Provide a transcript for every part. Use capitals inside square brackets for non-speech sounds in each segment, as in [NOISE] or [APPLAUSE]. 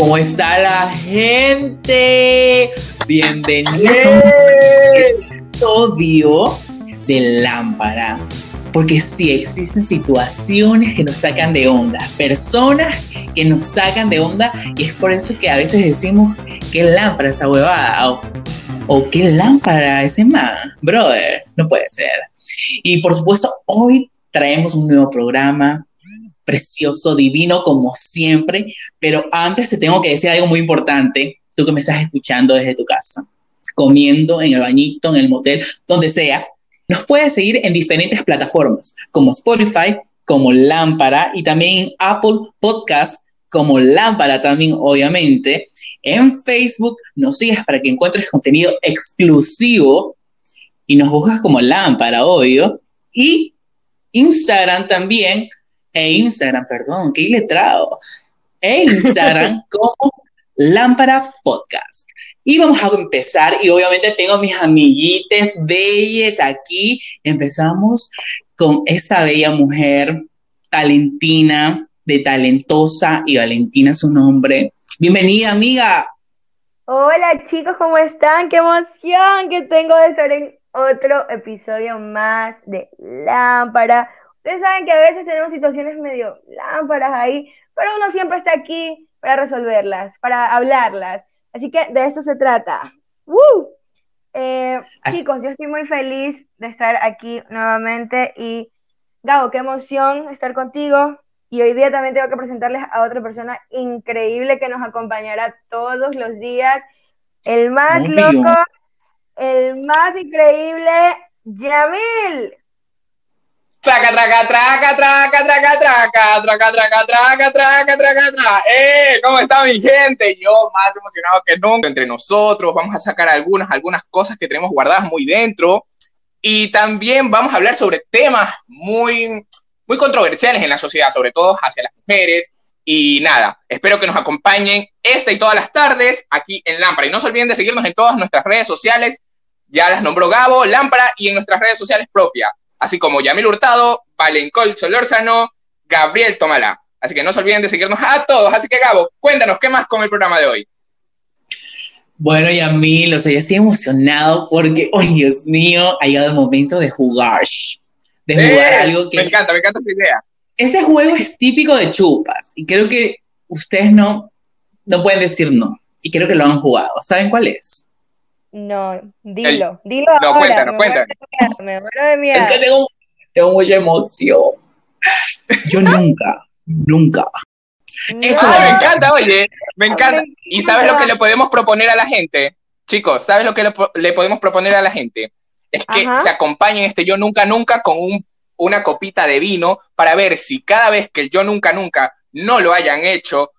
¿Cómo está la gente? Bienvenidos a un episodio de Lámpara. Porque sí existen situaciones que nos sacan de onda, personas que nos sacan de onda, y es por eso que a veces decimos que lámpara esa huevada, o, o qué lámpara ese man, brother, no puede ser. Y por supuesto, hoy traemos un nuevo programa, precioso, divino, como siempre. Pero antes te tengo que decir algo muy importante, tú que me estás escuchando desde tu casa, comiendo en el bañito, en el motel, donde sea. Nos puedes seguir en diferentes plataformas, como Spotify, como Lámpara, y también en Apple Podcast, como Lámpara también, obviamente. En Facebook nos sigues para que encuentres contenido exclusivo y nos buscas como Lámpara, obvio. Y Instagram también, e Instagram, perdón, qué letrado, e Instagram [LAUGHS] como Lámpara Podcast. Y vamos a empezar, y obviamente tengo mis amiguites bellas aquí. Empezamos con esa bella mujer talentina, de talentosa, y Valentina su nombre. Bienvenida, amiga. Hola chicos, ¿cómo están? ¡Qué emoción que tengo de estar en otro episodio más de Lámpara! Ustedes saben que a veces tenemos situaciones medio lámparas ahí, pero uno siempre está aquí para resolverlas, para hablarlas. Así que de esto se trata. ¡Woo! Eh, chicos, yo estoy muy feliz de estar aquí nuevamente y Gabo, qué emoción estar contigo. Y hoy día también tengo que presentarles a otra persona increíble que nos acompañará todos los días. El más loco, el más increíble, Yamil. Traca, traca, traca, traca, traca, traca, traca, traca, traca, traca, traca, traca. ¡Eh! ¿Cómo está mi gente? Yo más emocionado que nunca entre nosotros. Vamos a sacar algunas, algunas cosas que tenemos guardadas muy dentro. Y también vamos a hablar sobre temas muy, muy controversiales en la sociedad, sobre todo hacia las mujeres. Y nada, espero que nos acompañen esta y todas las tardes aquí en Lámpara. Y no se olviden de seguirnos en todas nuestras redes sociales. Ya las nombró Gabo, Lámpara y en nuestras redes sociales propias así como Yamil Hurtado, Valencol Solórzano, Gabriel Tomala. Así que no se olviden de seguirnos a todos. Así que Gabo, cuéntanos, ¿qué más con el programa de hoy? Bueno, Yamil, o sea, ya estoy emocionado porque, [LAUGHS] oh Dios mío, ha llegado el momento de jugar. De jugar algo que... Me encanta, me encanta esa idea. Ese juego es típico de chupas y creo que ustedes no, no pueden decir no. Y creo que lo han jugado. ¿Saben cuál es? No, dilo, dilo no, ahora. cuéntanos, cuéntanos. Me muero de miedo. Es que tengo, tengo mucha emoción. Yo nunca, nunca. Eso me encanta, oye, me encanta. ¿Y sabes lo que le podemos proponer a la gente? Chicos, ¿sabes lo que le, le podemos proponer a la gente? Es que se acompañen este Yo Nunca Nunca con un, una copita de vino para ver si cada vez que el Yo Nunca Nunca no lo hayan hecho,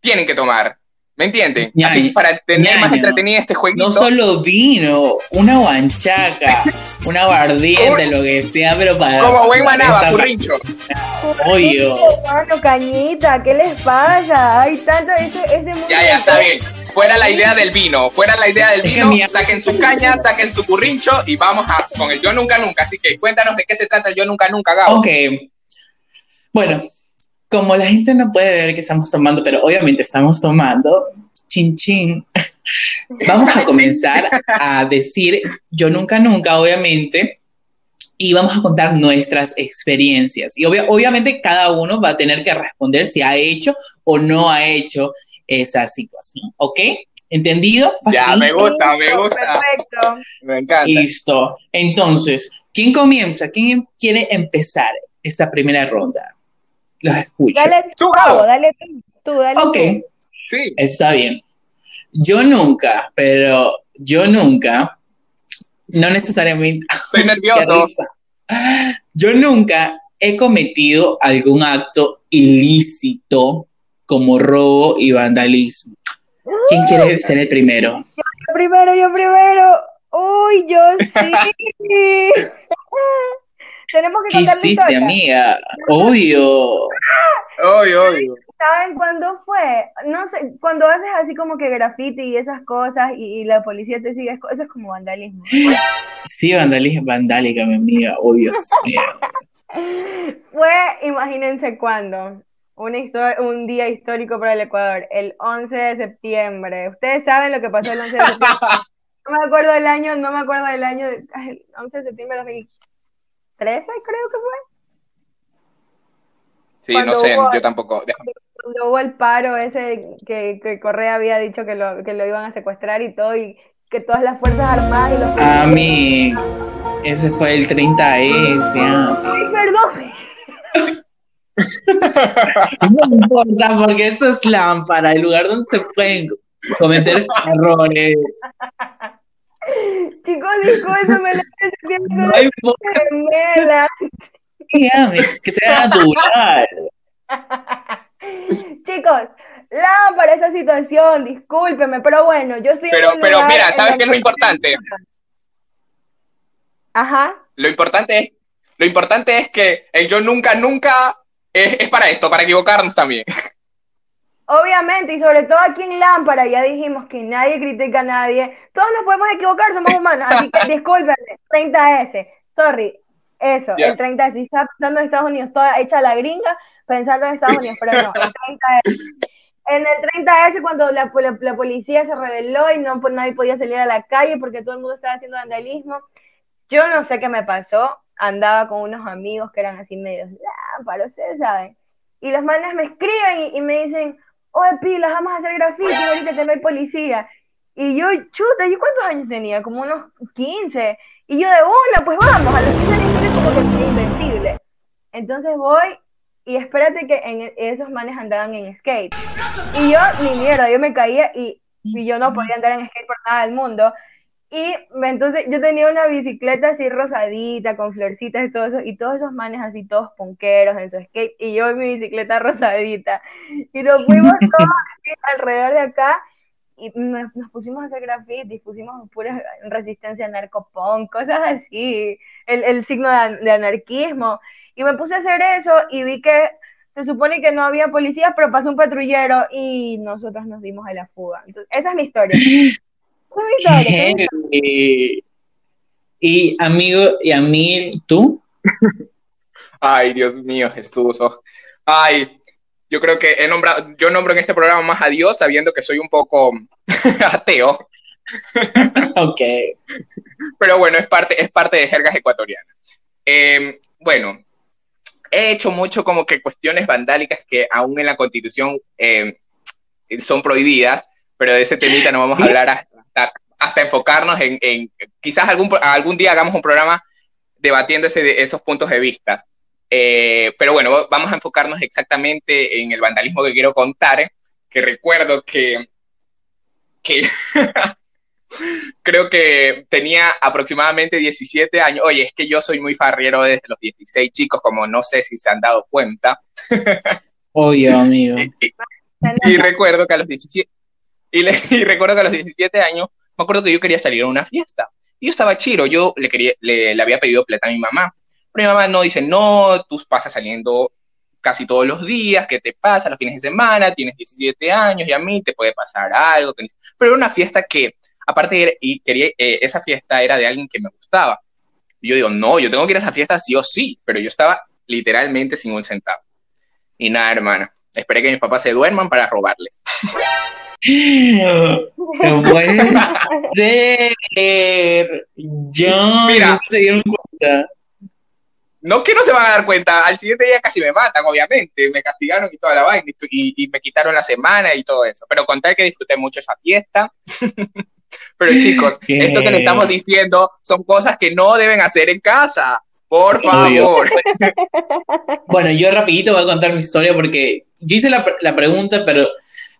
tienen que tomar. ¿Me entienden? Así para tener más entretenido este jueguito. No solo vino, una guanchaca, [LAUGHS] una aguardiente, lo que sea, pero para. Como buen manaba, currincho. [LAUGHS] Obvio. Mano, cañita, ¿qué les pasa? Hay tanto ese, ese Ya, ya, está bien. Fuera la idea del vino, fuera la idea del vino, saquen su caña, saquen su currincho y vamos a con el Yo Nunca Nunca. Así que cuéntanos de qué se trata el Yo Nunca Nunca, Gabo. Ok. Bueno, como la gente no puede ver que estamos tomando, pero obviamente estamos tomando, chin chin, [LAUGHS] vamos a comenzar a decir yo nunca, nunca, obviamente, y vamos a contar nuestras experiencias. Y obviamente cada uno va a tener que responder si ha hecho o no ha hecho esa situación, ¿ok? ¿Entendido? Ya, me gusta, me gusta. Perfecto. Me encanta. Listo. Entonces, ¿quién comienza? ¿Quién quiere empezar esta primera ronda? Los escucho. Dale tú, dale tú, dale Ok, sí. está bien. Yo nunca, pero yo nunca, no necesariamente. Estoy [LAUGHS] nervioso. yo nunca he cometido algún acto ilícito como robo y vandalismo. ¿Quién quiere ser el primero? Yo primero, yo primero. Uy, yo [LAUGHS] sí. Tenemos que ¿Qué hiciste, amiga? Obvio. Obvio, obvio. ¿Saben cuándo fue? No sé, cuando haces así como que graffiti y esas cosas y, la policía te sigue, eso es como vandalismo. Sí, vandalismo, vandálica, mi amiga, obvio. [LAUGHS] fue, imagínense cuándo. una histo- un día histórico para el Ecuador, el 11 de septiembre. Ustedes saben lo que pasó el 11 de septiembre. [LAUGHS] No me acuerdo del año, no me acuerdo del año, el 11 de septiembre de 2013 creo que fue. Sí, Cuando no sé, hubo- yo tampoco. Cuando hubo el paro ese que, que Correa había dicho que lo, que lo iban a secuestrar y todo, y que todas las Fuerzas Armadas y los... Amix, ese fue el 30S. ah. Ay, perdón. [LAUGHS] No importa porque eso es lámpara, el lugar donde se pueden cometer [LAUGHS] errores. Chicos, [LAUGHS] discúlpenme, la estoy sintiendo No importa, gemela. Amix, que sea natural. [LAUGHS] Chicos, lámpara esa situación, discúlpeme, pero bueno, yo estoy en Pero, pero mira, ¿sabes qué es lo que- importante? Ajá. Lo importante es, lo importante es que el yo nunca, nunca es, es para esto, para equivocarnos también. [LAUGHS] Obviamente, y sobre todo aquí en Lámpara, ya dijimos que nadie critica a nadie. Todos nos podemos equivocar, somos humanos. Así que [LAUGHS] discúlpenme, 30S. Sorry, eso, el 30S. Si estaba pensando en Estados Unidos, toda hecha la gringa, pensando en Estados Unidos, pero no, el 30S. En el 30S, cuando la, la- la policía se rebeló y no, pues, nadie podía salir a la calle porque todo el mundo estaba haciendo vandalismo, yo no sé qué me pasó. Andaba con unos amigos que eran así medios lámpara, ustedes saben. Y los manes me escriben y, y me dicen, oye, pilas, vamos a hacer graffiti, ahorita que no hay policía. Y yo, chuta, ¿yo cuántos años tenía? Como unos 15. Y yo de una, pues vamos, a los 15 años eres como que invencible. Entonces voy y espérate que en esos manes andaban en skate. Y yo, ni mierda, yo me caía y, y yo no podía andar en skate por nada del mundo. Y entonces yo tenía una bicicleta así rosadita, con florcitas y todo eso, y todos esos manes así, todos punqueros en su skate, y yo en mi bicicleta [LAUGHS] rosadita. Y nos fuimos [LAUGHS] todos así alrededor de acá, y nos, nos pusimos a hacer grafitis, pusimos pura resistencia narcopunk, cosas así, el, el signo de, de anarquismo. Y me puse a hacer eso y vi que se supone que no había policías, pero pasó un patrullero y nosotros nos dimos a la fuga. Entonces, esa es mi historia. [LAUGHS] Historia. Heavy. Y amigo, y a mí, ¿tú? Ay, Dios mío, Jesús. oh. Ay, yo creo que he nombrado, yo nombro en este programa más a Dios sabiendo que soy un poco [LAUGHS] ateo, Ok. pero bueno, es parte, es parte de jergas ecuatorianas. Eh, bueno, he hecho mucho como que cuestiones vandálicas que aún en la constitución eh, son prohibidas, pero de ese temita no vamos a hablar hasta, hasta enfocarnos en, en- quizás algún, algún día hagamos un programa debatiendo ese- esos puntos de vista. Eh, pero bueno, vamos a enfocarnos exactamente en el vandalismo que quiero contar, que recuerdo que, que [LAUGHS] creo que tenía aproximadamente 17 años. Oye, es que yo soy muy farriero desde los 16 chicos, como no sé si se han dado cuenta. Obvio, amigo. [LAUGHS] Y recuerdo que a los 17, y, le- [LAUGHS] y recuerdo que a los 17 años, me acuerdo que yo quería salir a una fiesta. Y yo estaba chiro, yo le, quería, le, le había pedido plata a mi mamá. Pero mi mamá no dice, no, tú pasas saliendo casi todos los días, ¿qué te pasa los fines de semana? Tienes 17 años y a mí te puede pasar algo. Pero era una fiesta que, aparte, era- y quería, eh, esa fiesta era de alguien que me gustaba. Y yo digo, no, yo tengo que ir a esa fiesta sí o sí, pero yo estaba literalmente sin un centavo. Y nada, hermana, esperé que mis papás se duerman para robarles. No puede ser. Yo Mira. no se dieron cuenta. No que no se van a dar cuenta, al siguiente día casi me matan, obviamente, me castigaron y toda la vaina, y, y- me quitaron la semana y todo eso, pero contar que disfruté mucho esa fiesta. [LAUGHS] pero chicos, [LAUGHS] ¿Qué? esto que le estamos diciendo son cosas que no deben hacer en casa, por favor. [LAUGHS] Bueno, yo rapidito voy a contar mi historia porque yo hice la, la pregunta, pero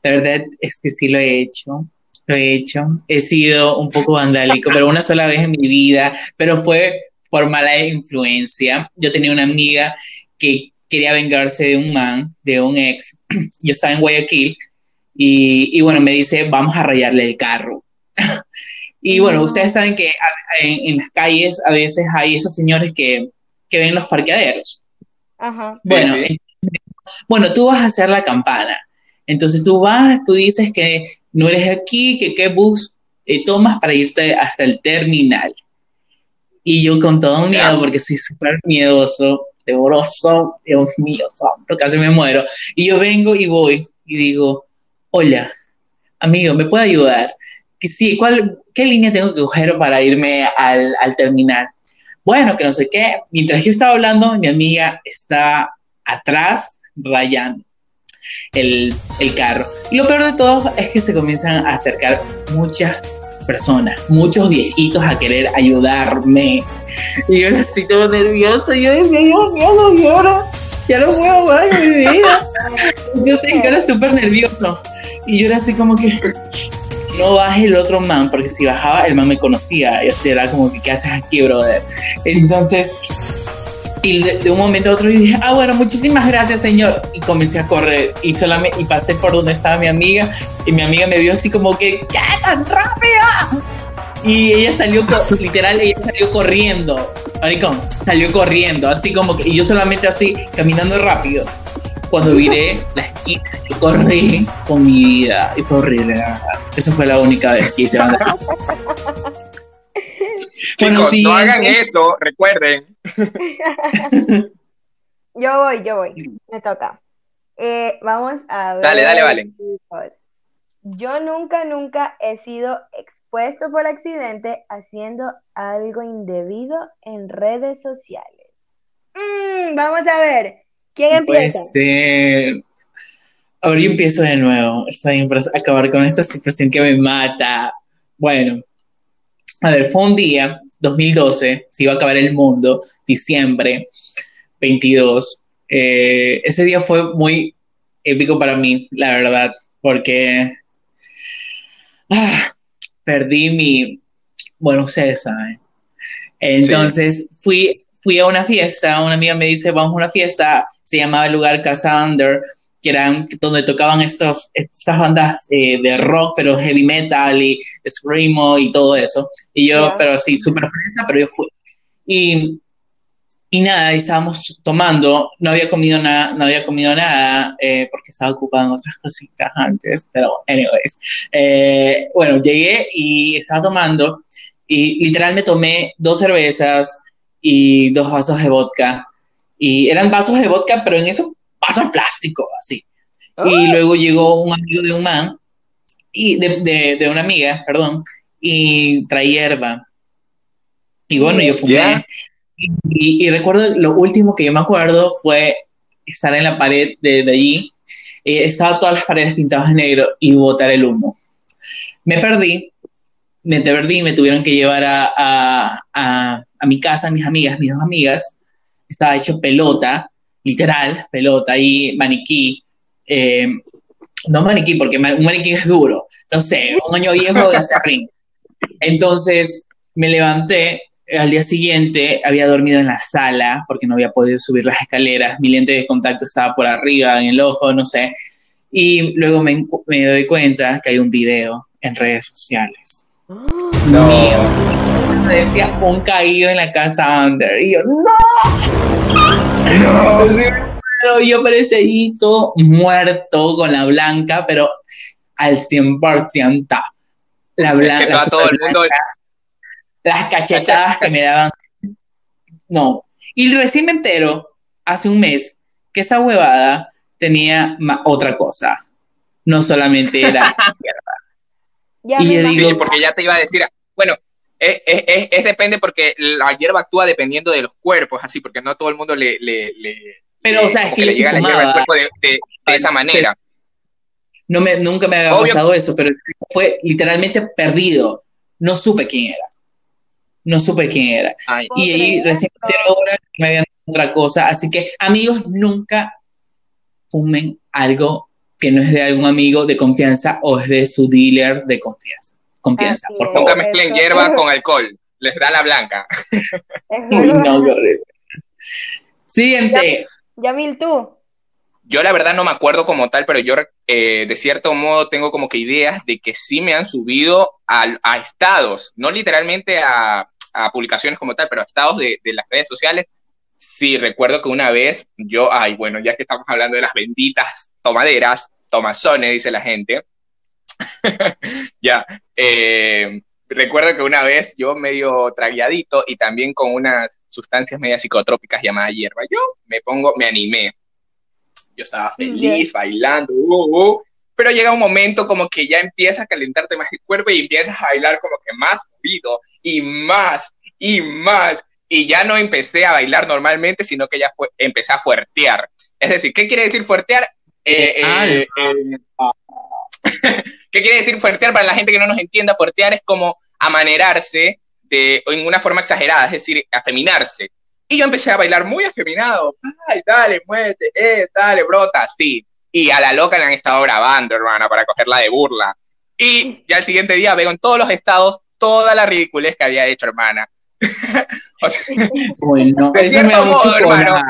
la verdad es que sí lo he hecho. Lo he hecho. He sido un poco vandálico, pero una sola vez en mi vida, pero fue por mala influencia. Yo tenía una amiga que quería vengarse de un man, de un ex. Yo estaba en Guayaquil y, y bueno, me dice, vamos a rayarle el carro. Y bueno, No. ustedes saben que en, en las calles a veces hay esos señores que, que ven los parqueaderos. Ajá. Bueno, sí. bueno, tú vas a hacer la campana. Entonces tú vas, tú dices que no eres aquí, que qué bus eh, tomas para irte hasta el terminal. Y yo con todo miedo, porque soy súper miedoso, temoroso, Dios mío, santo, casi me muero. Y yo vengo y voy y digo, hola, amigo, ¿me puede ayudar? Sí, ¿cuál, ¿qué línea tengo que coger para irme al, al terminal? Bueno, que no sé qué. Mientras yo estaba hablando, mi amiga está atrás rayando el, el carro. Y lo peor de todo es que se comienzan a acercar muchas personas, muchos viejitos a querer ayudarme. Y yo así todo nervioso, yo decía, Dios mío, no lloro, ya no puedo más mi vida. [LAUGHS] Yo sé que era súper nervioso. Y yo era así como que, no baje el otro man, porque si bajaba, el man me conocía. Y así era como que, ¿qué haces aquí, brother? Entonces, y de, un momento a otro dije, ah, bueno, muchísimas gracias, señor. Y comencé a correr y solamente y pasé por donde estaba mi amiga y mi amiga me vio así como que, ¿qué tan rápida? Y ella salió, [LAUGHS] literal, ella salió corriendo, maricón, salió corriendo, así como que, y yo solamente así, caminando rápido. Cuando viré la esquina, yo corrí con mi vida y fue horrible, la verdad. Esa fue la única vez que hice [LAUGHS] Chicos, no hagan eso, recuerden. [LAUGHS] yo voy, yo voy, me toca. Eh, vamos a ver. Dale, dale, vale. Yo nunca, nunca he sido expuesto por accidente haciendo algo indebido en redes sociales. Mm, vamos a ver. ¿Quién empieza? Pues, ahora yo empiezo de nuevo. Estoy para acabar con esta situación que me mata. Bueno, a ver, fue un día, 2012, se iba a acabar el mundo, diciembre 22. Eh, ese día fue muy épico para mí, la verdad, porque ah, perdí mi, bueno, ustedes saben. Entonces fui, fui a una fiesta, una amiga me dice, vamos a una fiesta, se llamaba el lugar Casa Under, que eran donde tocaban estos, estas bandas eh, de rock, pero heavy metal y screamo y todo eso. Y yo, pero sí, súper fresca, pero yo fui. Y, y nada, estábamos tomando, no había comido nada, no había comido nada, eh, porque estaba ocupado en otras [LAUGHS] cositas antes, pero anyways. Eh, bueno, llegué y estaba tomando, y literal me tomé dos cervezas y dos vasos de vodka. Y eran vasos de vodka, pero en eso vaso plástico, así. Y luego llegó un amigo de un man, y de, de, una amiga, perdón, y traía hierba. Y bueno, yo fumé. Y, recuerdo, lo último que yo me acuerdo fue estar en la pared de, de allí. Eh, estaba todas las paredes pintadas de negro y botar el humo. Me perdí, me perdí, me tuvieron que llevar a, a, a, a mi casa, mis amigas, mis dos amigas. Estaba hecho pelota literal, pelota y maniquí. Eh, no maniquí, porque un maniquí es duro. No sé, un año viejo de hacer ring. Entonces me levanté. Al día siguiente había dormido en la sala porque no había podido subir las escaleras. Mi lente de contacto estaba por arriba, en el ojo, no sé. Y luego me, me doy cuenta que hay un video en redes sociales. No. Mío. Me decía un caído en la casa under. Y yo, ¡No! No. [LAUGHS] yo aparece ahí todo muerto con la blanca, pero al 100%. La blanca. las cachetadas que me daban. No. Y recién me entero, hace un mes, que esa huevada tenía otra cosa. No solamente era [LAUGHS] hierba. y digo, sí, porque ya te iba a decir, bueno, es, es, es, depende porque la hierba actúa dependiendo de los cuerpos, así, porque no a todo el mundo le, le, pero, o sea, es que le llega la hierba al cuerpo de, de, esa manera. No me, nunca me había pasado eso, pero fue literalmente perdido. No supe quién era. No supe quién era. Y ahí recién ahora me habían otra cosa. Así que, amigos, nunca fumen algo que no es de algún amigo de confianza o es de su dealer de confianza confianza, por favor. Nunca mezclen hierba con alcohol, les da la blanca. no, Siguiente. Yamil, tú. Yo la verdad no me acuerdo como tal, pero yo eh, de cierto modo tengo como que ideas de que sí me han subido a, a estados, no literalmente a, a, publicaciones como tal, pero a estados de, de las redes sociales. Sí, recuerdo que una vez yo, ay, bueno, ya que estamos hablando de las benditas tomaderas, tomazones, dice la gente, [LAUGHS] ya, eh, recuerdo que una vez yo medio traguiadito y también con unas sustancias media psicotrópicas llamadas hierba, yo me pongo, me animé. Yo estaba feliz, bailando, uh, uh, pero llega un momento como que ya empieza a calentarte más el cuerpo y empiezas a bailar como que más movido y más y más. Y ya no empecé a bailar normalmente, sino que ya fue, empecé a fuertear. Es decir, ¿qué quiere decir fuertear? Eh, eh, [LAUGHS] ¿Qué quiere decir fuertear para la gente que no nos entienda? Fuertear es como amanerarse de, en una forma exagerada, es decir, afeminarse. Y yo empecé a bailar muy afeminado. Ay, dale, muévete, eh, dale, brota, así. Y a la loca le han estado grabando, hermana, para cogerla de burla. Y ya el siguiente día veo en todos los estados toda la ridiculez que había hecho, hermana. [LAUGHS] o sea, bueno, de cierto modo, hermano.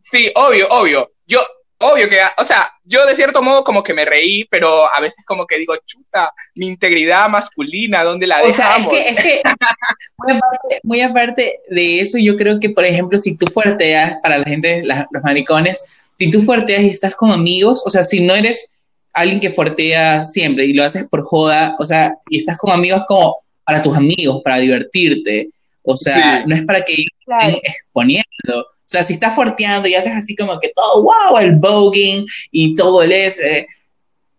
Sí, obvio, obvio. Yo, obvio que, o sea, yo de cierto modo como que me reí, pero a veces como que digo, chuta, mi integridad masculina, ¿dónde la dejamos? O sea, es que, es que muy, aparte, de eso, yo creo que, por ejemplo, si tú fuerteas, para la gente, los maricones, si tú fuerteas y estás con amigos, o sea, si no eres alguien que fuertea siempre y lo haces por joda, o sea, y estás con amigos como para tus amigos, para divertirte, o sea, no es para que estén exponiendo. O sea, si estás forteando y haces así como que todo, wow, el voguing y todo el es, eh,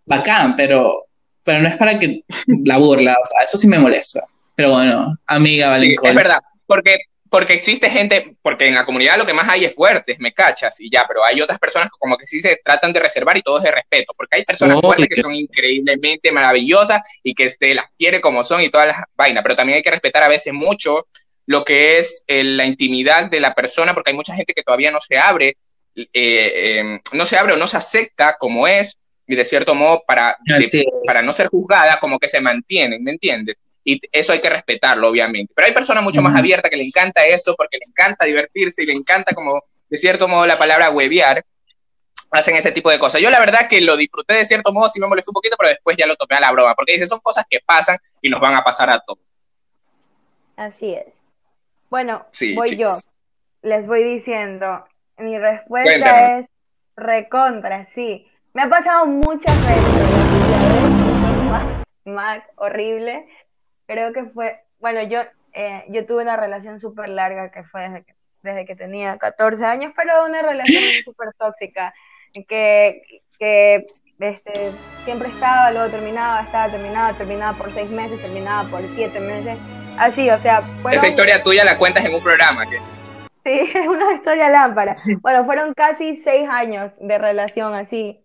bacán, pero, pero no es para que [LAUGHS] la burla, o sea, eso sí me molesta. Pero bueno, amiga Valencón. es verdad, porque, porque existe gente, porque en la comunidad lo que más hay es fuertes, me cachas y ya, pero hay otras personas que como que sí se tratan de reservar y todo es de respeto, porque hay personas fuertes que son increíblemente maravillosas y que se las quiere como son y todas las vainas, pero también hay que respetar a veces mucho lo que es eh, la intimidad de la persona, porque hay mucha gente que todavía no se abre, eh, em, no se abre o no se acepta como es, y de cierto modo, para, para no ser juzgada, como que se mantienen, ¿me entiendes? Y eso hay que respetarlo, obviamente. Pero hay personas mucho más abiertas que le encanta eso, porque le encanta divertirse y le encanta, como de cierto modo, la palabra huevear. Hacen ese tipo de cosas. Yo la verdad que lo disfruté de cierto modo, sí me molestó un poquito, pero después ya lo tomé a la broma, porque dice, son cosas que pasan y nos van a pasar a todos. Así es. Bueno, voy yo. Les voy diciendo. Mi respuesta es recontra, sí. Me ha pasado muchas veces. Más, más horrible. Creo que fue, bueno, yo, eh, yo tuve una relación súper larga que fue desde que, desde que tenía 14 años, pero una relación súper tóxica, que, que este, siempre estaba, luego terminaba, estaba, terminaba, terminaba por seis meses, terminaba por siete meses Así, o sea. Esa historia tuya la cuentas en un programa, ¿qué? Sí, [LAUGHS] es una historia lámpara. Bueno, fueron casi seis años de relación así.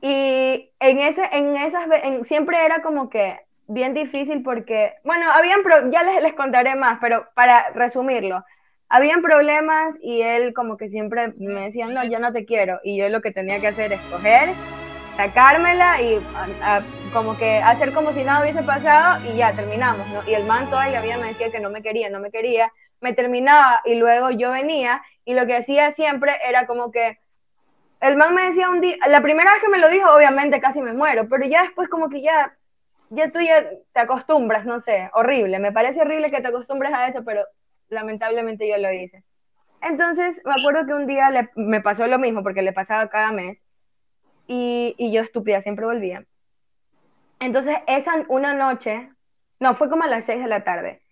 Y en ese, en esas, siempre era como que bien difícil porque, bueno, habían, ya les, les contaré más, pero para resumirlo, habían problemas y él como que siempre me decía, no, yo no te quiero. Y yo lo que tenía que hacer es coger sacármela y como que hacer como si nada hubiese pasado y ya terminamos, ¿no? Y el man toda la vida me decía que no me quería, no me quería, me terminaba y luego yo venía y lo que hacía siempre era como que el man me decía un día, la primera vez que me lo dijo obviamente casi me muero, pero ya después como que ya, ya tú ya te acostumbras, no sé, horrible, me parece horrible que te acostumbres a eso, pero lamentablemente yo lo hice. Entonces me acuerdo que un día le, me pasó lo mismo porque le pasaba cada mes y, yo estúpida, siempre volvía. Entonces, esa una noche, no, fue como a las 6 de la tarde,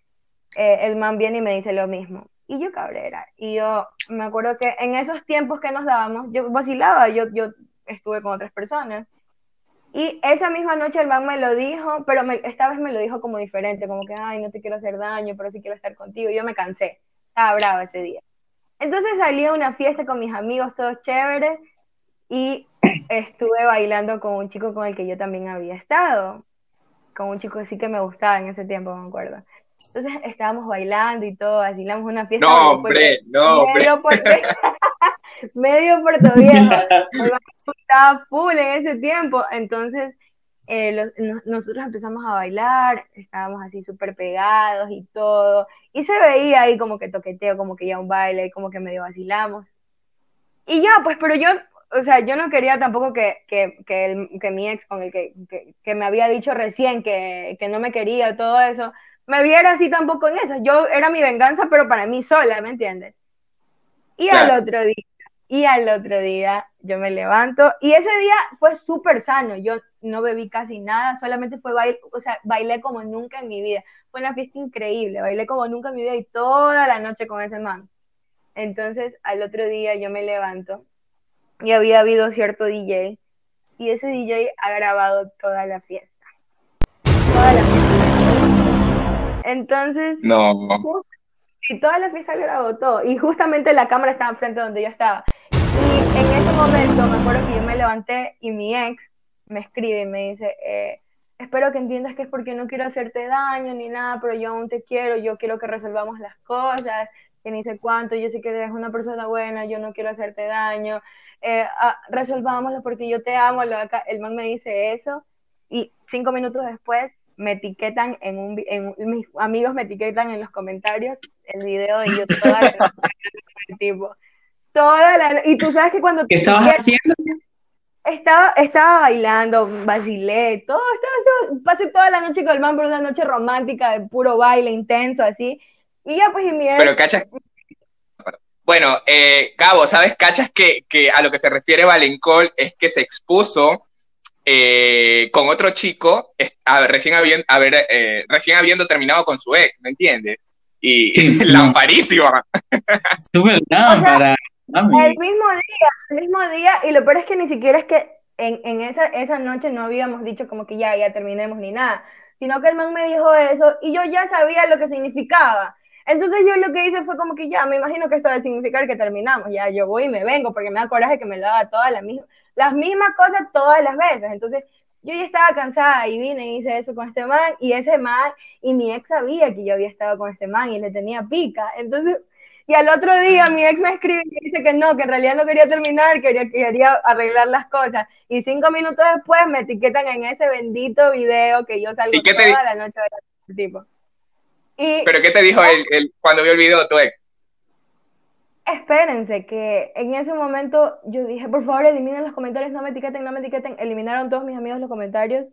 eh, el man viene y me dice lo mismo. Y yo cabrera. Y yo me acuerdo que en esos tiempos que nos dábamos, yo vacilaba, yo, yo estuve con otras personas. Y esa misma noche el man me lo dijo, pero esta vez me lo dijo como diferente, como que, ay, no te quiero hacer daño, pero sí quiero estar contigo. Yo me cansé, estaba brava ese día. Entonces salí a una fiesta con mis amigos, todos chéveres, y [CLEARS THROAT] estuve bailando con un chico con el que yo también había estado, con un chico así que me gustaba en ese tiempo, me acuerdo. Entonces estábamos bailando y todo, vacilamos una fiesta. No, hombre, no, medio Puerto, [LAUGHS] medio Puerto [LAUGHS] Viejo. estaba full en ese tiempo, entonces eh, nosotros empezamos a bailar, estábamos así súper pegados y todo, y se veía ahí como que toqueteo, como que ya un baile, como que medio vacilamos. Y ya, pues, pero yo o sea, yo no quería tampoco que, que, que, el, que mi ex con el que, que, me había dicho recién que, no me quería, todo eso, me viera así tampoco en eso. Yo era mi venganza, pero para mí sola, ¿me entiendes? Y al otro día, Y al otro día yo me levanto y ese día fue súper sano. Yo no bebí casi nada, solamente fue baile, o sea, bailé como nunca en mi vida. Fue una fiesta increíble, bailé como nunca en mi vida y toda la noche con ese man. Entonces al otro día yo me levanto y había habido cierto DJ y ese DJ ha grabado toda la fiesta. Toda la fiesta. Entonces, no. Y toda la fiesta grabó todo. Y justamente la cámara estaba enfrente donde yo estaba. Y en ese momento me acuerdo que yo me levanté y mi ex me escribe y me dice, eh, espero que entiendas que es porque no quiero hacerte daño ni nada, pero yo aún te quiero, yo quiero que resolvamos las cosas, que ni sé cuánto, yo sé que eres una persona buena, yo no quiero hacerte daño, eh, ah, resolvámoslo porque yo te amo, lo acá, el man me dice eso y cinco minutos después me etiquetan en un, en, mis amigos me etiquetan en los comentarios el video y yo toda la [LAUGHS] tipo, toda la y tú sabes que cuando ¿Qué estabas haciendo? Estaba, estaba bailando, vacilé, todo, estaba, pasé toda la noche con el man por una noche romántica de puro baile intenso, así. Y ya pues y mi Pero cachas. Bueno, eh, Cabo, ¿sabes? Cachas que, que, a lo que se refiere Valencol es que se expuso eh, con otro chico, recién, habiendo, haber, eh, recién habiendo terminado con su ex, ¿me entiendes? Y sí, [LAUGHS] lamparísima. Súper lámpara. El mismo día, el mismo día, y lo peor es que ni siquiera es que en, en esa, esa noche no habíamos dicho como que ya, ya terminemos ni nada, sino que el man me dijo eso y yo ya sabía lo que significaba. Entonces yo lo que hice fue como que ya, me imagino que esto debe significar que terminamos, ya yo voy y me vengo, porque me da coraje que me lo haga todas las mismas, las mismas cosas todas las veces. Entonces yo ya estaba cansada y vine y hice eso con este man, y ese man, y mi ex sabía que yo había estado con este man y le tenía pica. Entonces y al otro día mi ex me escribe y me dice que no, que en realidad no quería terminar, quería, quería arreglar las cosas. Y cinco minutos después me etiquetan en ese bendito video que yo salgo toda la noche de tipo. Y, ¿Pero qué te dijo él, cuando vio el video tu ex? Espérense, que en ese momento yo dije, por favor, eliminen los comentarios, no me etiqueten, no me etiqueten. Eliminaron todos mis amigos los comentarios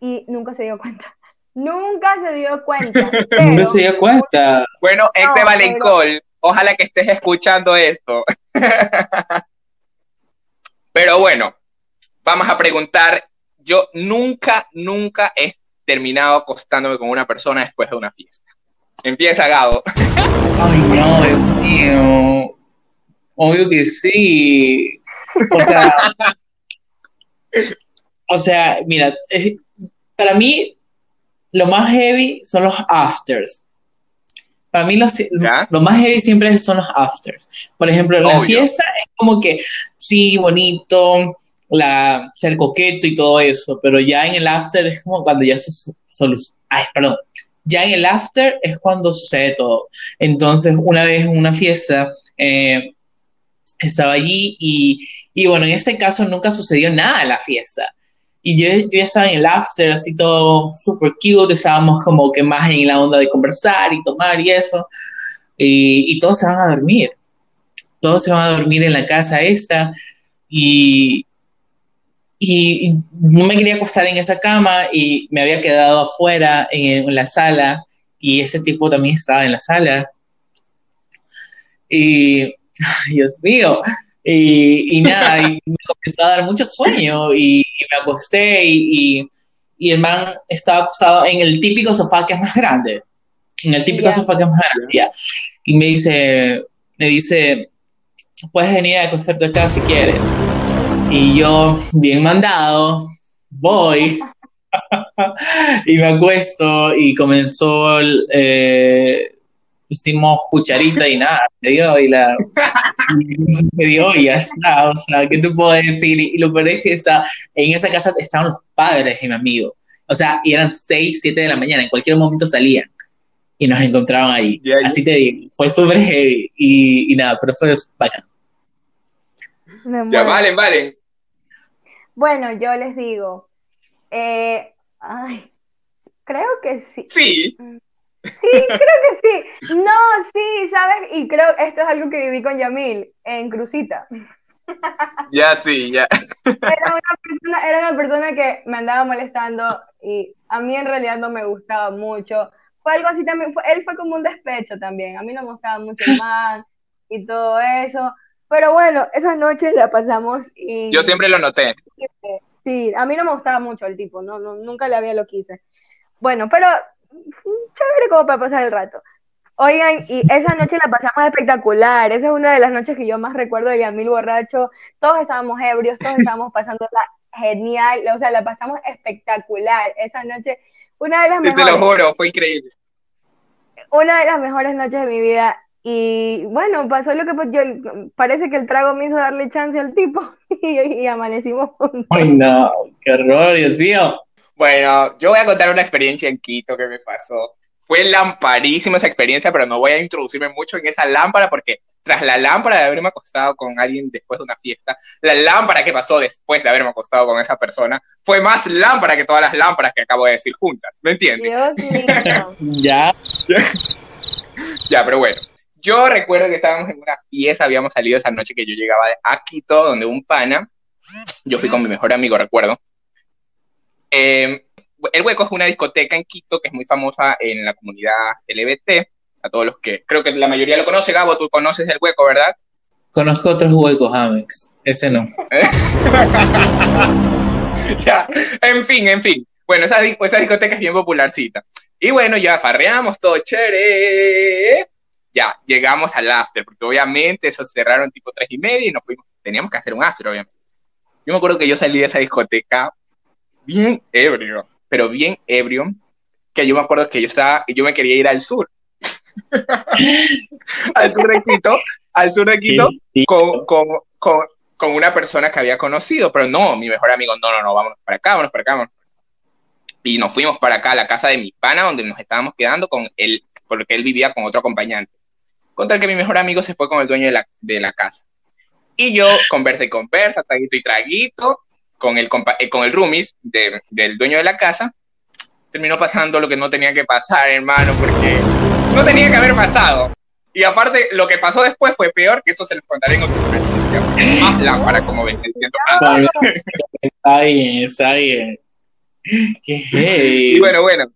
y nunca se dio cuenta. [LAUGHS] Nunca se dio cuenta. [LAUGHS] no se dio cuenta. Bueno, ex de Valencol, Ojalá que estés escuchando esto. [LAUGHS] Pero bueno, vamos a preguntar. Yo nunca, nunca he terminado acostándome con una persona después de una fiesta. Empieza, Gabo. [LAUGHS] Ay, no, Dios mío. Obvio que sí. O sea, [LAUGHS] o sea, mira, para mí lo más heavy son los afters. Para mí lo, más heavy siempre son los afters. Por ejemplo, la fiesta es como que, sí, bonito, la, ser coqueto y todo eso, pero ya en el after es como cuando ya solo, ay, perdón, ya en el after es cuando sucede todo. Entonces, una vez en una fiesta, eh, estaba allí y, y, bueno, en este caso nunca sucedió nada en la fiesta. Y yo, yo, ya estaba en el after, así todo super cute, estábamos como que más en la onda de conversar y tomar y eso. Y, y, todos se van a dormir. Todos se van a dormir en la casa esta. Y, y, no me quería acostar en esa cama y me había quedado afuera en, en la sala. Y ese tipo también estaba en la sala. Y, Dios mío, y, nada, y [LAUGHS] me comenzó a dar mucho sueño y, me acosté y, y, el man estaba acostado en el típico sofá que es más grande, en el típico sofá que es más grande, y me dice, me dice, puedes venir a acostarte acá si quieres. Y yo, bien mandado, voy. [LAUGHS] y me acuesto y comenzó eh, hicimos cucharita y nada, me dio y la me dio y ya está, o sea, ¿qué te puedo decir? Y lo peor es que está, en esa casa estaban los padres de mi amigo, o sea, y eran 6, 7 de la mañana, en cualquier momento salían y nos encontraban ahí, así te digo, fue súper heavy y, y, nada, pero fue bacán. Ya, valen, valen. Bueno, yo les digo, eh, ay, creo que sí. Sí. Sí, creo que sí. No, sí, ¿sabes? Y creo esto es algo que viví con Yamil en Crucita. Ya, sí, ya. Era una, persona, era una persona que me andaba molestando y a mí en realidad no me gustaba mucho. Fue algo así también, él fue como un despecho también. A mí no me gustaba mucho el man y todo eso. Pero bueno, esa noche la pasamos y... Yo siempre lo noté. Sí, a mí no me gustaba mucho el tipo, no, no nunca le había lo quise. Bueno, pero chévere como para pasar el rato. Oigan, y esa noche la pasamos espectacular. Esa es una de las noches que yo más recuerdo de Yamil borracho. Todos estábamos ebrios, todos [LAUGHS] estábamos pasando genial. O sea, la pasamos espectacular. Esa noche, una de las mejores. Te lo juro, fue increíble. Una de las mejores noches de mi vida. Y bueno, pasó lo que pues, yo, parece que el trago me hizo darle chance al tipo [LAUGHS] y, amanecimos juntos. Ay, no, qué horror, Dios mío. Bueno, yo voy a contar una experiencia en Quito que me pasó. Fue lamparísima esa experiencia, pero no voy a introducirme mucho en esa lámpara porque tras la lámpara de haberme acostado con alguien después de una fiesta, la lámpara que pasó después de haberme acostado con esa persona fue más lámpara que todas las lámparas que acabo de decir juntas. ¿Me entiendes? ya. [LAUGHS] ya, pero bueno. Yo recuerdo que estábamos en una fiesta, habíamos salido esa noche que yo llegaba a Quito, donde un pana, yo fui con mi mejor amigo, recuerdo. Eh, el Hueco es una discoteca en Quito que es muy famosa en la comunidad LGBT. A todos los que creo que la mayoría lo conoce. Gabo, tú conoces el Hueco, ¿verdad? Conozco otros huecos, Amex. Ese no. [LAUGHS] ya, en fin, en fin. Bueno, esa, esa discoteca es bien popularcita. Y bueno, ya farreamos, todo chévere ya, llegamos al after, porque obviamente eso cerraron tipo tres y media y nos fuimos, teníamos que hacer un after, obviamente. Yo me acuerdo que yo salí de esa discoteca bien ebrio, pero bien ebrio, que yo me acuerdo que yo estaba, yo me quería ir al sur, [LAUGHS] al sur de Quito, al sur de Quito, con, con, con, con, una persona que había conocido, pero no, mi mejor amigo, no, no, no, vámonos para acá, vámonos para acá, vámonos. Y nos fuimos para acá, a la casa de mi pana, donde nos estábamos quedando con él, porque él vivía con otro acompañante. Con tal que mi mejor amigo se fue con el dueño de la, de la casa. Y yo conversa y conversa, traguito y traguito, con el, eh, con el roomies del dueño de la casa. Terminó pasando lo que no tenía que pasar, hermano, porque no tenía que haber pasado. Y aparte, lo que pasó después fue peor, que eso se lo contaré en otro Más lámpara, como ven. Está bien, está bien. Qué Y bueno, bueno.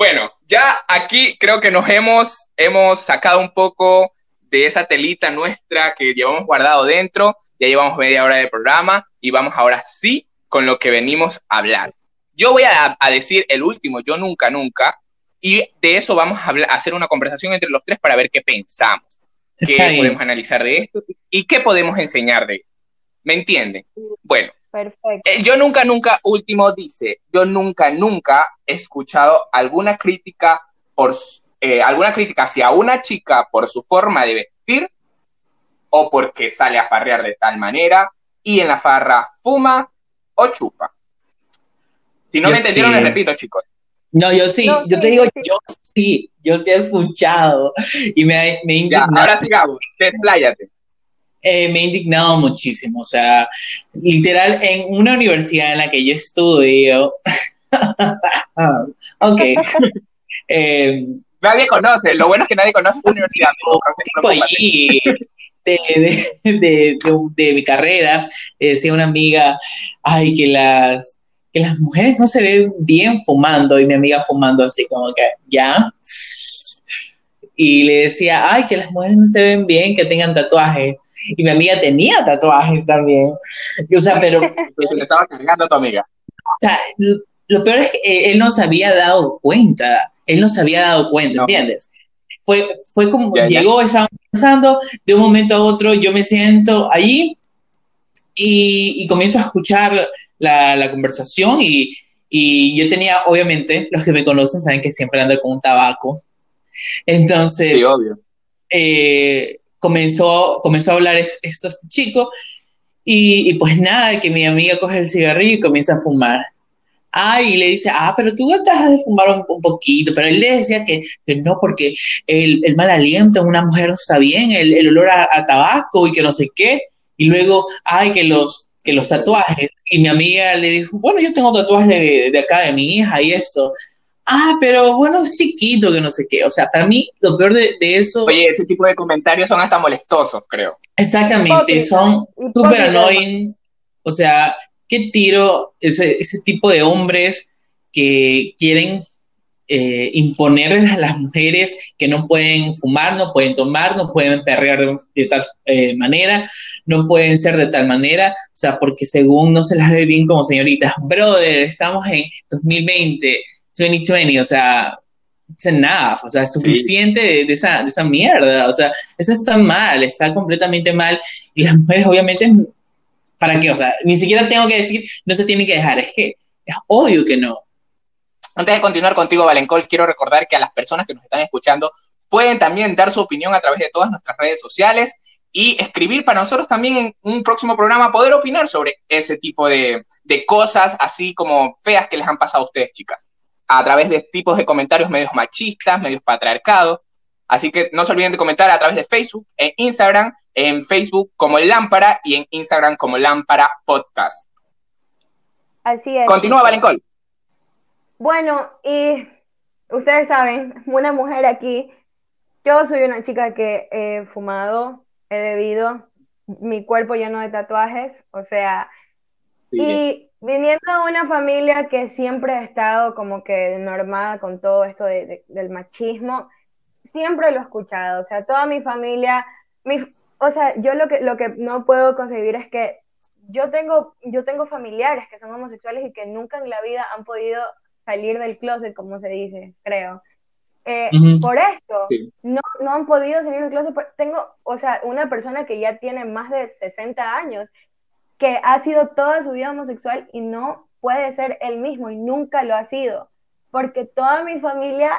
Bueno, ya aquí creo que nos hemos, hemos sacado un poco de esa telita nuestra que llevamos guardado dentro. Ya llevamos media hora de programa y vamos ahora sí con lo que venimos a hablar. Yo voy a, decir el último, yo nunca, nunca, y de eso vamos a, hacer una conversación entre los tres para ver qué pensamos, qué podemos analizar de esto y qué podemos enseñar de esto. ¿Me entienden? Bueno, Perfecto. Eh, yo nunca, nunca, último dice, yo nunca, nunca he escuchado alguna crítica por eh, alguna crítica hacia una chica por su forma de vestir o porque sale a farrear de tal manera y en la farra fuma o chupa. Si no me entendieron, les repito, chicos. No, yo sí, yo te digo, yo sí, yo sí he escuchado y me, me ahora sí, Gabo, despláyate. Eh, me he indignado muchísimo. O sea, literal, en una universidad en la que yo estudio. [LAUGHS] ok. [LAUGHS] Eh, nadie conoce, lo bueno es que nadie conoce esta universidad. de, de, de, mi carrera, decía una amiga, ay, que las, que las mujeres no se ven bien fumando, y mi amiga fumando así como que, ya y le decía, ay, que las mujeres no se ven bien, que tengan tatuajes. Y mi amiga tenía tatuajes también. o sea, [LAUGHS] pero... Se le estaba cargando a tu amiga. O sea, lo, peor es que él no se había dado cuenta. Él no se había dado cuenta, ¿entiendes? Fue, fue como, llegó, estábamos pasando, de un momento a otro yo me siento allí y, y comienzo a escuchar la, la conversación y, y yo tenía, obviamente, los que me conocen saben que siempre ando con un tabaco entonces, eh, comenzó, comenzó a hablar esto este chico y, pues nada, que mi amiga coge el cigarrillo y comienza a fumar. Ah, y le dice, ah, pero tú estás de fumar un, poquito, pero él le decía que, no, porque el, mal aliento en una mujer no está bien, el, olor a, tabaco y que no sé qué. Y luego, ay, que los, que los tatuajes. Y mi amiga le dijo, bueno, yo tengo tatuajes de, de acá de mi hija y esto ah, pero bueno, es chiquito, que no sé qué. O sea, para mí lo peor de, eso... Oye, ese tipo de comentarios son hasta molestosos, creo. Exactamente, son súper annoying. O sea, qué tiro ese, ese tipo de hombres que quieren eh, imponerles a las mujeres que no pueden fumar, no pueden tomar, no pueden perrear de, tal eh, manera, no pueden ser de tal manera, o sea, porque según no se las ve bien como señoritas, brother, estamos en 2020, 2020, o sea, es enough, o sea, es suficiente de, esa, de esa mierda, o sea, eso está mal, está completamente mal, y las [LAUGHS] mujeres obviamente, ¿para qué? O sea, ni siquiera tengo que decir, no se tienen que dejar, es que es obvio que no. Antes de continuar contigo, Valencol, quiero recordar que a las personas que nos están escuchando pueden también dar su opinión a través de todas nuestras redes sociales y escribir para nosotros también en un próximo programa, poder opinar sobre ese tipo de, de cosas así como feas que les han pasado a ustedes, chicas a través de tipos de comentarios medios machistas, medios patriarcados. Así que no se olviden de comentar a través de Facebook, en Instagram, en Facebook como Lámpara y en Instagram como Lámpara Podcast. Así es. Continúa, Valencol. Bueno, y ustedes saben, una mujer aquí, yo soy una chica que he fumado, he bebido, mi cuerpo lleno de tatuajes, o sea, y Viniendo de una familia que siempre ha estado como que normada con todo esto de, del machismo, siempre lo he escuchado. O sea, toda mi familia, mi, o sea, yo lo que, lo que no puedo concebir es que yo tengo, yo tengo familiares que son homosexuales y que nunca en la vida han podido salir del closet, como se dice, creo. Eh, por esto, no, no han podido salir del closet. Tengo, o sea, una persona que ya tiene más de 60 años que ha sido toda su vida homosexual y no puede ser él mismo y nunca lo ha sido, porque toda mi familia,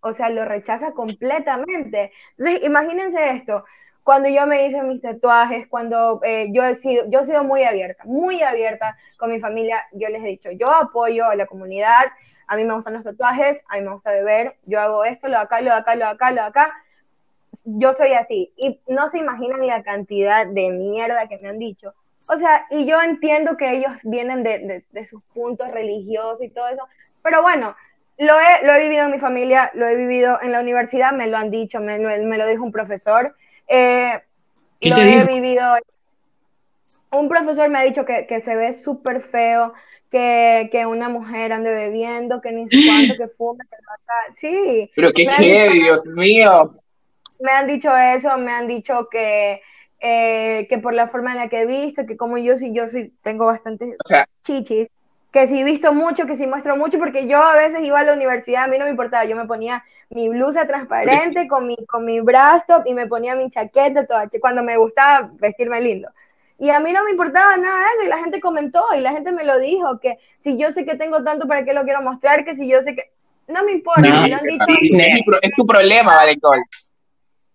o sea, lo rechaza completamente. Entonces, imagínense esto, cuando yo me hice mis tatuajes, cuando eh, yo he sido, yo he sido muy abierta, muy abierta con mi familia, yo les he dicho, yo apoyo a la comunidad, a mí me gustan los tatuajes, a mí me gusta beber, yo hago esto, lo acá, lo acá, lo acá, lo acá, yo soy así, y no se imaginan la cantidad de mierda que me han dicho, o sea, y yo entiendo que ellos vienen de, sus puntos religiosos y todo eso, pero bueno, lo he, lo he vivido en mi familia, lo he vivido en la universidad, me lo han dicho, me, me lo dijo un profesor. Eh, lo he vivido. Un profesor me ha dicho que, se ve súper feo, que, una mujer ande bebiendo, que ni sé cuánto, que [LAUGHS] fuma, que mata. Sí. Pero qué heavy, Dios mío. Me han dicho eso, me han dicho que, eh, que por la forma en la que he visto, que como yo sí, yo sí tengo bastantes chichis, que si visto mucho, que si muestro mucho, porque yo a veces iba a la universidad, a mí no me importaba, yo me ponía mi blusa transparente con mi, con mi brazo y me ponía mi chaqueta, toda, cuando me gustaba vestirme lindo. Y a mí no me importaba nada de eso, y la gente comentó, y la gente me lo dijo, que si yo sé que tengo tanto, ¿para qué lo quiero mostrar? Que si yo sé que... No me importa. es, tu problema, Valecol.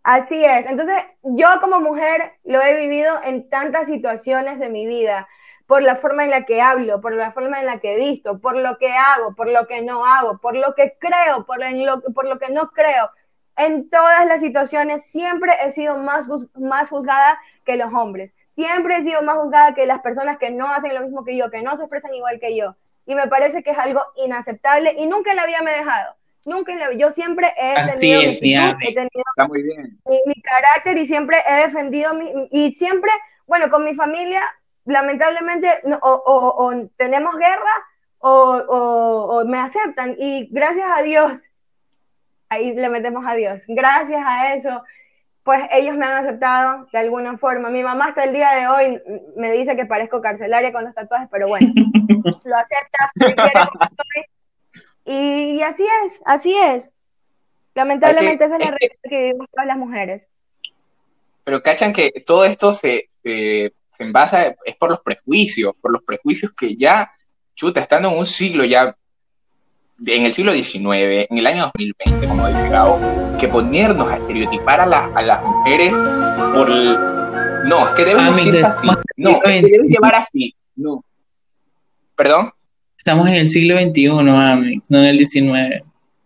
Así es. Entonces, yo como mujer lo he vivido en tantas situaciones de mi vida, por la forma en la que hablo, por la forma en la que he visto, por lo que hago, por lo que no hago, por lo que creo, por, lo, por lo que no creo. En todas las situaciones siempre he sido más, más juzgada que los hombres. Siempre he sido más juzgada que las personas que no hacen lo mismo que yo, que no se expresan igual que yo. Y me parece que es algo inaceptable y nunca la vida me dejado. Nunca yo siempre he tenido, mi, carácter y siempre he defendido mi, y siempre, bueno, con mi familia, lamentablemente, o, tenemos guerra o, me aceptan y gracias a Dios, ahí le metemos a Dios, gracias a eso, pues ellos me han aceptado de alguna forma. Mi mamá hasta el día de hoy me dice que parezco carcelaria con los tatuajes, pero bueno, [LAUGHS] lo acepta, y, así es, así es. Lamentablemente esa es la realidad que vivimos todas las mujeres. Pero cachan que todo esto se, se, envasa, es por los prejuicios, por los prejuicios que ya, chuta, estando en un siglo ya, en el siglo XIX, en el año 2020, como dice Gabo, que ponernos a estereotipar a, a las mujeres por... no, es que deben ah, así. No, es que deben llevar así. No. ¿Perdón? Estamos en el siglo XXI, mami, no en el XIX.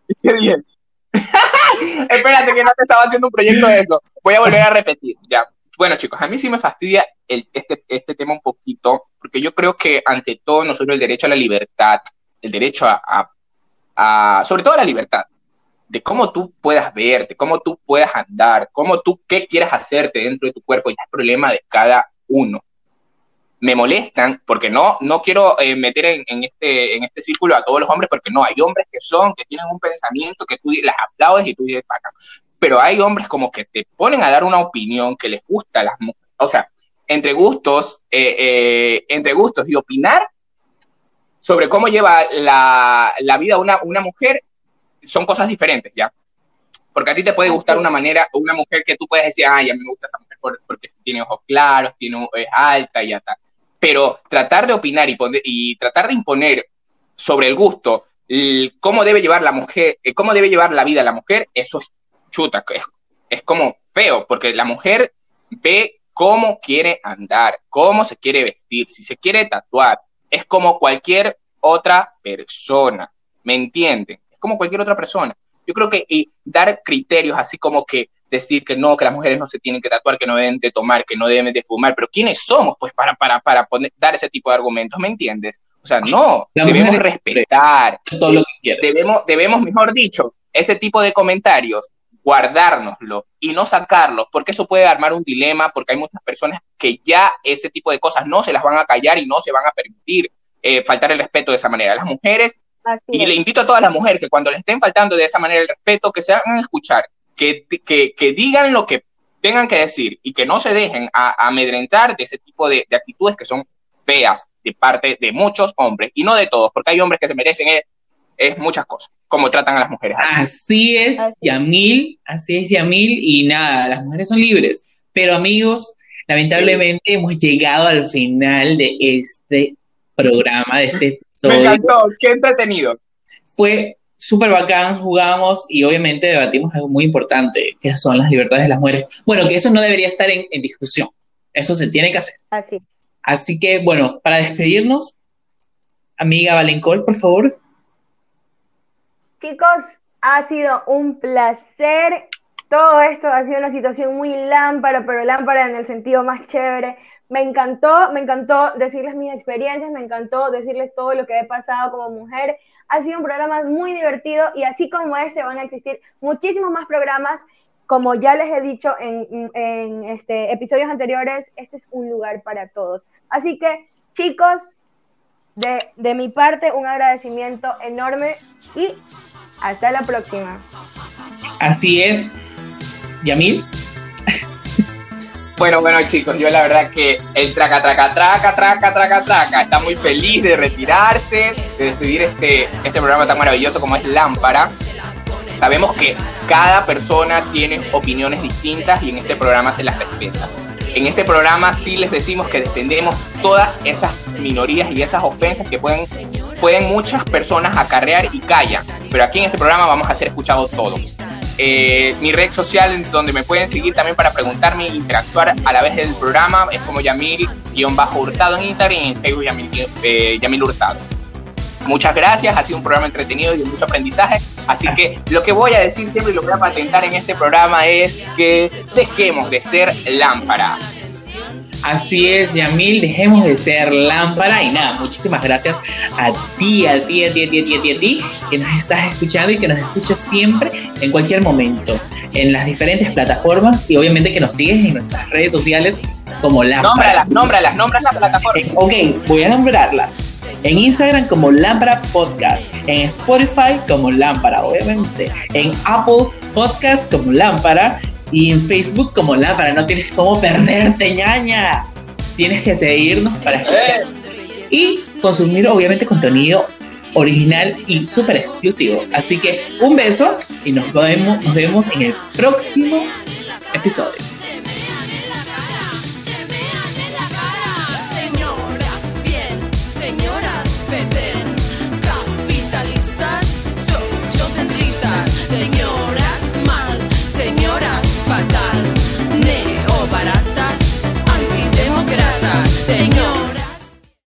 [LAUGHS] ¿Qué bien? [LAUGHS] Espérate que no te estaba haciendo un proyecto de eso. Voy a volver a repetir, ya. Bueno, chicos, a mí sí me fastidia este, este tema un poquito, porque yo creo que ante todo nosotros el derecho a la libertad, el derecho a, a, sobre todo a la libertad, de cómo tú puedas verte, cómo tú puedas andar, cómo tú, qué quieras hacerte dentro de tu cuerpo, ya es problema de cada uno me molestan, porque no, no quiero eh, meter en, este, en este círculo a todos los hombres, porque no, hay hombres que son, que tienen un pensamiento que tú las aplaudes y tú dices, paca. Pero hay hombres como que te ponen a dar una opinión que les gusta a las mujeres. O sea, entre gustos, eh, eh, entre gustos y opinar sobre cómo lleva la, la vida una, una mujer son cosas diferentes, ¿ya? Porque a ti te puede gustar una manera, una mujer que tú puedes decir, ay, a mí me gusta esa mujer porque tiene ojos claros, tiene, es alta y ya está. Pero tratar de opinar y, tratar de imponer sobre el gusto cómo debe llevar la mujer, eh, cómo debe llevar la vida la mujer, eso es chuta, es como feo, porque la mujer ve cómo quiere andar, cómo se quiere vestir, si se quiere tatuar, es como cualquier otra persona, ¿me entienden? Es como cualquier otra persona. Yo creo que y dar criterios así como que decir que no, que las mujeres no se tienen que tatuar, que no deben de tomar, que no deben de fumar, pero ¿quiénes somos pues para, para, para poner, dar ese tipo de argumentos? ¿Me entiendes? O sea, no, debemos respetar, todo lo que debemos, debemos, mejor dicho, ese tipo de comentarios, guardárnoslo y no sacarlos, porque eso puede armar un dilema, porque hay muchas personas que ya ese tipo de cosas no se las van a callar y no se van a permitir eh, faltar el respeto de esa manera. Las mujeres y le invito a todas las mujeres que cuando le estén faltando de esa manera el respeto, que se hagan escuchar, que, que, que digan lo que tengan que decir y que no se dejen amedrentar de ese tipo de, actitudes que son feas de parte de muchos hombres y no de todos, porque hay hombres que se merecen es, muchas cosas, como tratan a las mujeres. Así es, Yamil, así es, Yamil, y nada, las mujeres son libres. Pero amigos, lamentablemente hemos llegado al final de este programa, de este episodio. Me encantó, qué entretenido. Fue súper bacán, jugamos y obviamente debatimos algo muy importante, que son las libertades de las mujeres. Bueno, que eso no debería estar en, discusión, eso se tiene que hacer. Así. Así que, bueno, para despedirnos, amiga Valencol, por favor. Chicos, ha sido un placer. Todo esto ha sido una situación muy lámpara, pero lámpara en el sentido más chévere. Me encantó, me encantó decirles mis experiencias, me encantó decirles todo lo que he pasado como mujer. Ha sido un programa muy divertido y así como este van a existir muchísimos más programas. Como ya les he dicho en, este, episodios anteriores, este es un lugar para todos. Así que, chicos, de, de mi parte, un agradecimiento enorme y hasta la próxima. Así es. Yamil. Bueno, bueno chicos, yo la verdad que el traca, traca, traca, traca, traca, traca, está muy feliz de retirarse, de despedir este, este programa tan maravilloso como es Lámpara. Sabemos que cada persona tiene opiniones distintas y en este programa se las respeta. En este programa sí les decimos que defendemos todas esas minorías y esas ofensas que pueden, pueden muchas personas acarrear y callan. Pero aquí en este programa vamos a ser escuchados todos. Eh, mi red social donde me pueden seguir también para preguntarme e interactuar a la vez del programa es como Yamil-Hurtado en Instagram y en Facebook Yamil, eh, Yamil Hurtado. Muchas gracias, ha sido un programa entretenido y de mucho aprendizaje. Así que lo que voy a decir siempre y lo voy a patentar en este programa es que dejemos de ser lámpara. Así es, Yamil, dejemos de ser lámpara y nada, muchísimas gracias a ti, a ti, a ti, a ti, a ti, a ti, a ti, que nos estás escuchando y que nos escuchas siempre, en cualquier momento, en las diferentes plataformas y obviamente que nos sigues en nuestras redes sociales como Lámpara. Nómbralas, nómbralas, nombras la plataforma. ok, voy a nombrarlas. En Instagram como Lámpara Podcast, en Spotify como Lámpara, obviamente, en Apple Podcast como Lámpara y en Facebook como Lámpara. No tienes cómo perderte, ñaña. Tienes que seguirnos para escuchar. Y consumir, obviamente, contenido original y súper exclusivo. Así que un beso y nos vemos, nos vemos en el próximo episodio.